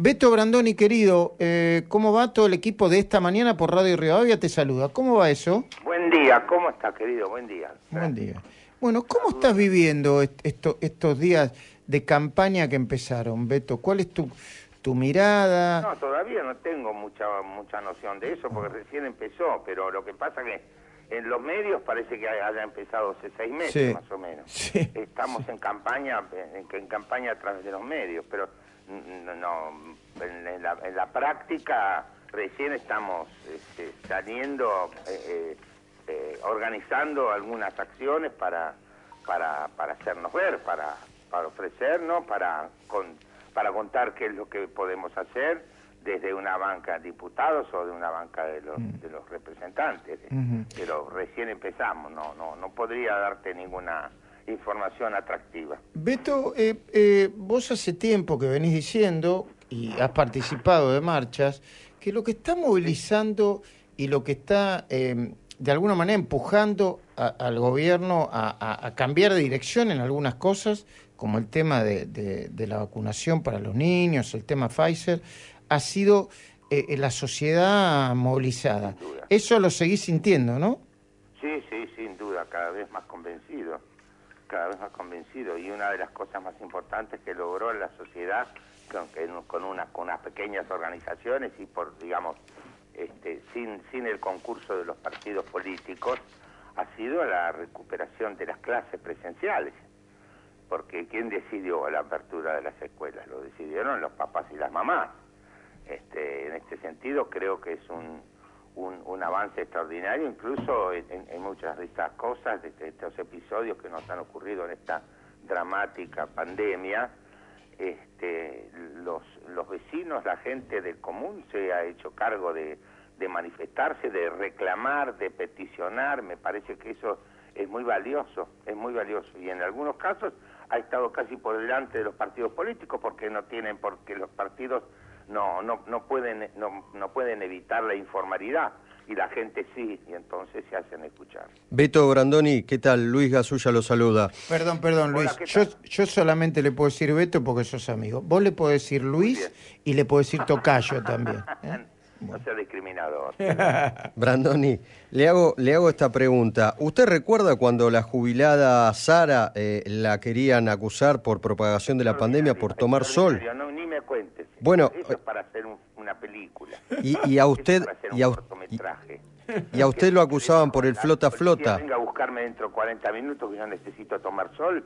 Beto Brandoni, querido, eh, ¿cómo va todo el equipo de esta mañana por Radio Rivadavia? Te saluda. ¿Cómo va eso? Buen día, ¿cómo está, querido? Buen día. Buen día. Bueno, ¿cómo estás viviendo estos días de campaña que empezaron, Beto? ¿Cuál es tu, tu mirada? No, todavía no tengo mucha mucha noción de eso porque recién empezó, pero lo que pasa que en los medios parece que haya empezado hace seis meses más o menos. Estamos en campaña, en, en campaña a través de los medios, pero no, en, la, práctica recién estamos este, saliendo, eh, eh, eh, organizando algunas acciones para, para, para hacernos ver, para, para ofrecernos, para, para contar qué es lo que podemos hacer desde una banca de diputados o de una banca de los, mm. de los representantes. Pero recién empezamos, no, no, no podría darte ninguna información atractiva. Beto, eh, eh, vos hace tiempo que venís diciendo, y has participado de marchas, que lo que está movilizando y lo que está em, de alguna manera empujando al gobierno a, cambiar de dirección en algunas cosas, como el tema de, la vacunación para los niños, el tema Pfizer, ha sido eh, la sociedad movilizada. Eso lo seguís sintiendo, ¿no? Sí, sí, sin duda, cada vez más convencido cada vez más convencido y una de las cosas más importantes que logró la sociedad con, con, una, con unas pequeñas organizaciones y por, digamos, este, sin, sin el concurso de los partidos políticos, ha sido la recuperación de las clases presenciales. Porque ¿quién decidió la apertura de las escuelas? Lo decidieron los papás y las mamás. Este, en este sentido creo que es un, un, avance extraordinario, incluso en, muchas de estas cosas, de, estos episodios que nos han ocurrido en esta dramática pandemia, este, los, los vecinos, la gente del común se ha hecho cargo de manifestarse, de reclamar, de peticionar, me parece que eso es muy valioso, es muy valioso. Y en algunos casos ha estado casi por delante de los partidos políticos porque no tienen, porque los partidos no, no, no, pueden, no, no pueden evitar la informalidad y la gente sí, y entonces se hacen escuchar. Beto Brandoni, ¿qué tal? Luis Gasulla lo saluda. Perdón, perdón, Luis. Yo, yo solamente le puedo decir Beto porque sos amigo. Vos le podés decir Luis y le puedo decir Tocayo también. ¿eh? No sea discriminador. Brandoni, le hago, le hago esta pregunta. ¿Usted recuerda cuando la jubilada Sara eh, la querían acusar por propagación de la pandemia por tomar sol? No, ni me cuentes. Bueno, eso es para hacer una película. Y, a usted y a, y a, usted lo acusaban por el flota flota. Venga a buscarme dentro de 40 minutos que yo necesito tomar sol.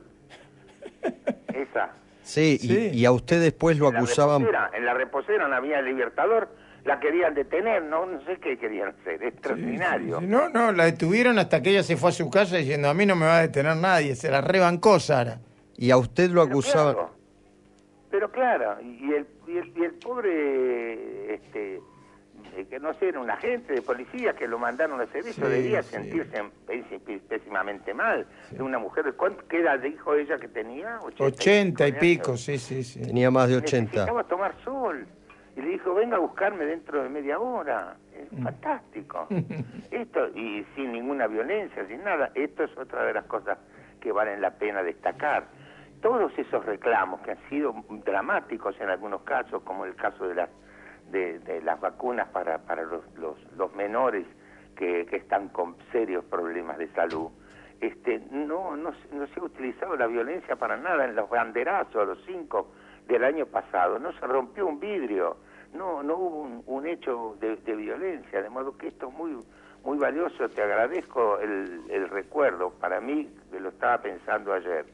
Esa. Sí, Y, a usted después lo acusaban. en la reposera no había Libertador la querían detener, no, no sé qué querían hacer, extraordinario. no, no, la detuvieron hasta que ella se fue a su casa diciendo, a mí no me va a detener nadie, se la rebancó Sara. Y a usted lo acusaban... Pero claro, y el, y el, y el pobre, este, eh, que no sé, era un agente de policía que lo mandaron a hacer eso, debía sentirse pésimamente mal. de Una mujer, ¿qué edad dijo ella que tenía? 80, y pico, sí, sí, sí. Tenía más de 80. Necesitaba tomar sol y le dijo, venga a buscarme dentro de media hora. Es mm. fantástico. Esto, y sin ninguna violencia, sin nada, esto es otra de las cosas que valen la pena destacar. Todos esos reclamos que han sido dramáticos en algunos casos, como el caso de las, de, las vacunas para, para los, los, menores que, están con serios problemas de salud, este, no, no, no se ha utilizado la violencia para nada en los banderazos, los cinco del año pasado, no se rompió un vidrio, no, no hubo un, hecho de, violencia, de modo que esto es muy, muy valioso, te agradezco el, el recuerdo, para mí, lo estaba pensando ayer,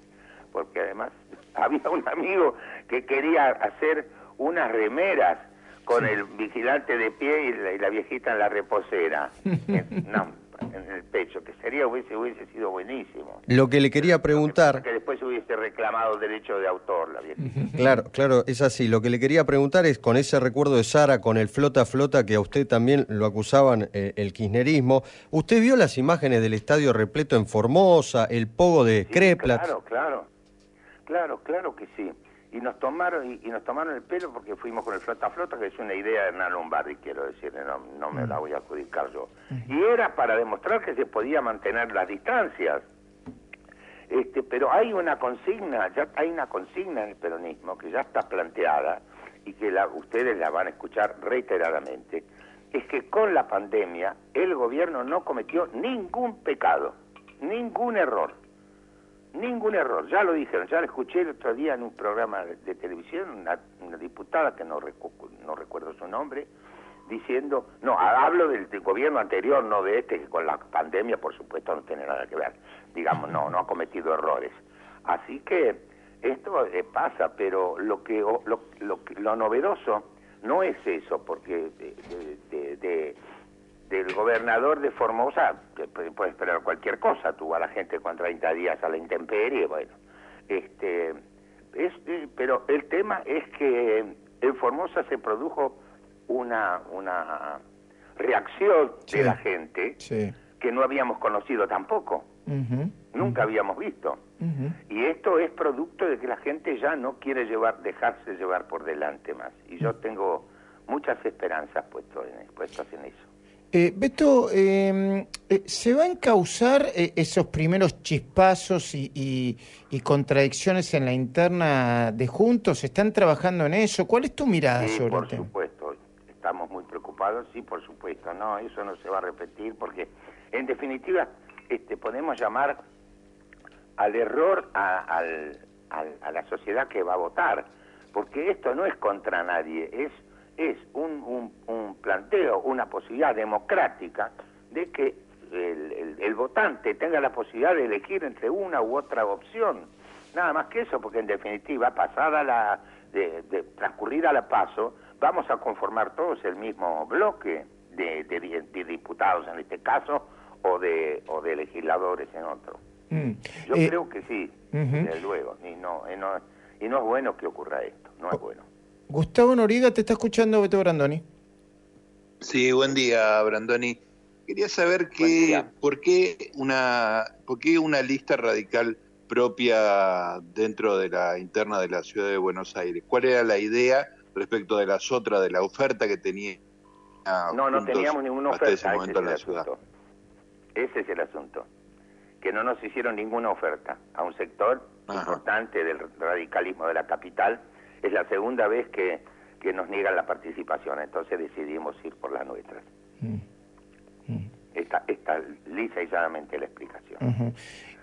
porque además había un amigo que quería hacer unas remeras con el vigilante de pie y la, y la, viejita en la reposera. no, en el pecho, que sería hubiese, hubiese sido buenísimo. Lo que le quería preguntar... Que después hubiese reclamado derecho de autor la vieja. Claro, claro, es así. Lo que le quería preguntar es, con ese recuerdo de Sara, con el flota flota, que a usted también lo acusaban eh, el kirchnerismo, ¿usted vio las imágenes del estadio repleto en Formosa, el pogo de sí, Claro, claro, claro, claro que sí. Y nos tomaron y, nos tomaron el pelo porque fuimos con el flota flota que es una idea de Hernán Lombardi quiero decir no, no me la voy a adjudicar yo. Y era para demostrar que se podía mantener las distancias. Este pero hay una consigna ya hay una consigna en el peronismo que ya está planteada y que la, ustedes la van a escuchar reiteradamente, es que con la pandemia el gobierno no cometió ningún pecado, ningún error, ningún error. Ya lo dijeron, ya lo escuché el otro día en un programa de, televisión, una, diputada que no, no recuerdo su nombre, diciendo, no, hablo del, gobierno anterior, no de este, que con la pandemia por supuesto no tiene nada que ver, digamos, no, no ha cometido errores. Así que esto eh, pasa, pero lo que lo, lo, lo, novedoso no es eso, porque de, de, del gobernador de Formosa puede esperar cualquier cosa, tuvo a la gente con 30 días a la intemperie, bueno, este, es, pero el tema es que en Formosa se produjo una, una reacción de la gente que no habíamos conocido tampoco, nunca habíamos visto. Y esto es producto de que la gente ya no quiere llevar, dejarse llevar por delante más. Y yo tengo muchas esperanzas puestas en, puestas en eso. Eh, Beto, em, eh, ¿se va a encauzar eh, esos primeros chispazos y, contradicciones en la interna de Juntos? ¿Están trabajando en eso? ¿Cuál es tu mirada sobre el tema? Por supuesto, estamos muy preocupados, sí, por supuesto, no, eso no se va a repetir porque, en definitiva, este, podemos llamar al error a, a la sociedad que va a votar, porque esto no es contra nadie, es es un, un, planteo, una posibilidad democrática de que el, votante tenga la posibilidad de elegir entre una u otra opción. Nada más que eso, porque en definitiva, pasada la, de, de transcurrida la paso, vamos a conformar todos el mismo bloque de, de, diputados en este caso o de, o de legisladores en otro. Mm. Yo eh, creo que sí, desde luego, y no, y no, y no es bueno que ocurra esto, no es bueno. Gustavo Noriga, te está escuchando Beto Brandoni. Sí, buen día, Brandoni. Quería saber que, por, qué una, por qué una lista radical propia dentro de la interna de la ciudad de Buenos Aires. ¿Cuál era la idea respecto de las otras, de la oferta que tenía? No, no teníamos ninguna oferta. Ese momento en la ciudad. Ese es el asunto. Que no nos hicieron ninguna oferta a un sector importante del radicalismo de la capital es la segunda vez que, que nos niegan la participación, entonces decidimos ir por las nuestras. Mm. Mm. Esta, esta lisa y llanamente la explicación.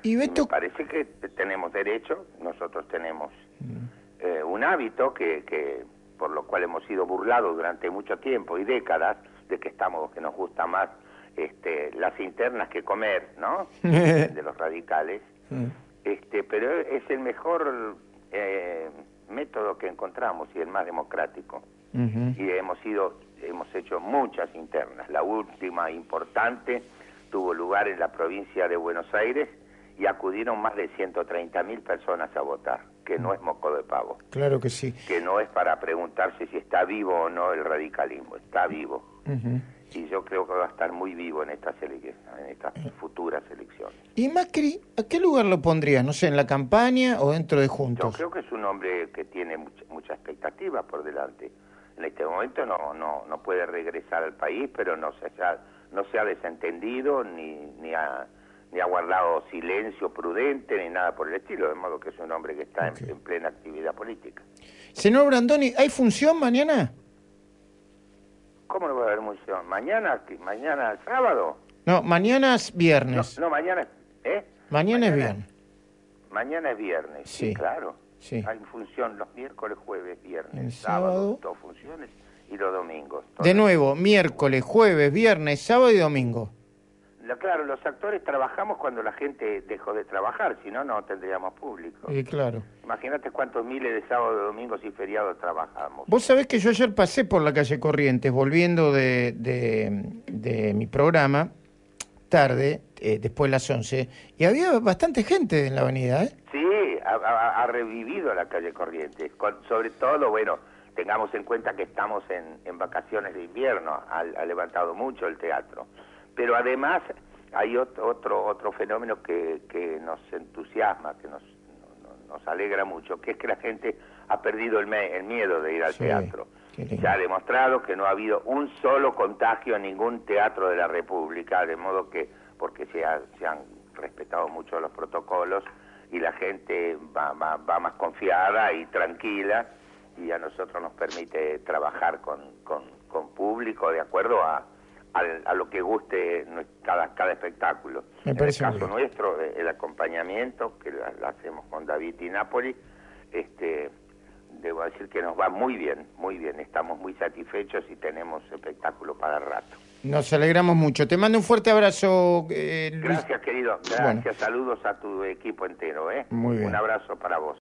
y Me parece que tenemos derecho, nosotros tenemos mm. eh, un hábito que, que por lo cual hemos sido burlados durante mucho tiempo y décadas de que estamos que nos gusta más este, las internas que comer, ¿no? de los radicales. Este, pero es el mejor eh, método que encontramos y el más democrático. Y hemos ido, hemos hecho muchas internas. La última importante tuvo lugar en la provincia de Buenos Aires y acudieron más de 130 mil personas a votar, que no es moco de pavo. Claro que sí. Que no es para preguntarse si está vivo o no el radicalismo, está vivo y yo creo que va a estar muy vivo en estas, en estas eh. futuras elecciones. ¿Y Macri, a qué lugar lo pondrías? No sé, en la campaña o dentro de Juntos. Yo creo que es un hombre que tiene mucha, mucha expectativa por delante. En este momento no, no, no puede regresar al país, pero no se ha, no se ha desentendido ni, ni, ha, ni ha guardado silencio prudente ni nada por el estilo, de modo que es un hombre que está en, en plena actividad política. Señor Brandoni, ¿hay función mañana? ¿Cómo no va a haber función? ¿Mañana? ¿Mañana sábado? No, mañana es viernes. No, mañana, ¿eh? Mañana, es viernes. Mañana es viernes, sí, claro. Sí. Hay función los miércoles, jueves, viernes, sábado, dos funciones y los domingos. De nuevo, miércoles, jueves, viernes, sábado y domingo claro, los actores trabajamos cuando la gente dejó de trabajar, si no, no tendríamos público. Sí, claro. Imagínate cuántos miles de sábados, domingos y feriados trabajamos. Vos sabés que yo ayer pasé por la calle Corrientes, volviendo de, de, mi programa, tarde, eh, después de las 11, y había bastante gente en la avenida, ¿eh? Sí, ha, revivido la calle Corrientes, sobre todo, bueno, tengamos en cuenta que estamos en, en vacaciones de invierno, ha levantado mucho el teatro pero además hay otro otro, otro fenómeno que, que nos entusiasma, que nos, nos alegra mucho, que es que la gente ha perdido el, el miedo de ir al teatro. Se ha demostrado que no ha habido un solo contagio en ningún teatro de la República, de modo que, porque se, se han respetado mucho los protocolos y la gente va, va, va más confiada y tranquila y a nosotros nos permite trabajar con, con, con público de acuerdo a, a, lo que guste cada, cada espectáculo. Me en el caso nuestro, eh, el acompañamiento, que lo hacemos con David y Napoli, este, debo decir que nos va muy bien, muy bien. Estamos muy satisfechos y tenemos espectáculo para rato. Nos alegramos mucho. Te mando un fuerte abrazo, eh, Gracias, querido. Gracias. Saludos a tu equipo entero. ¿eh? Muy bien. Un abrazo para vos.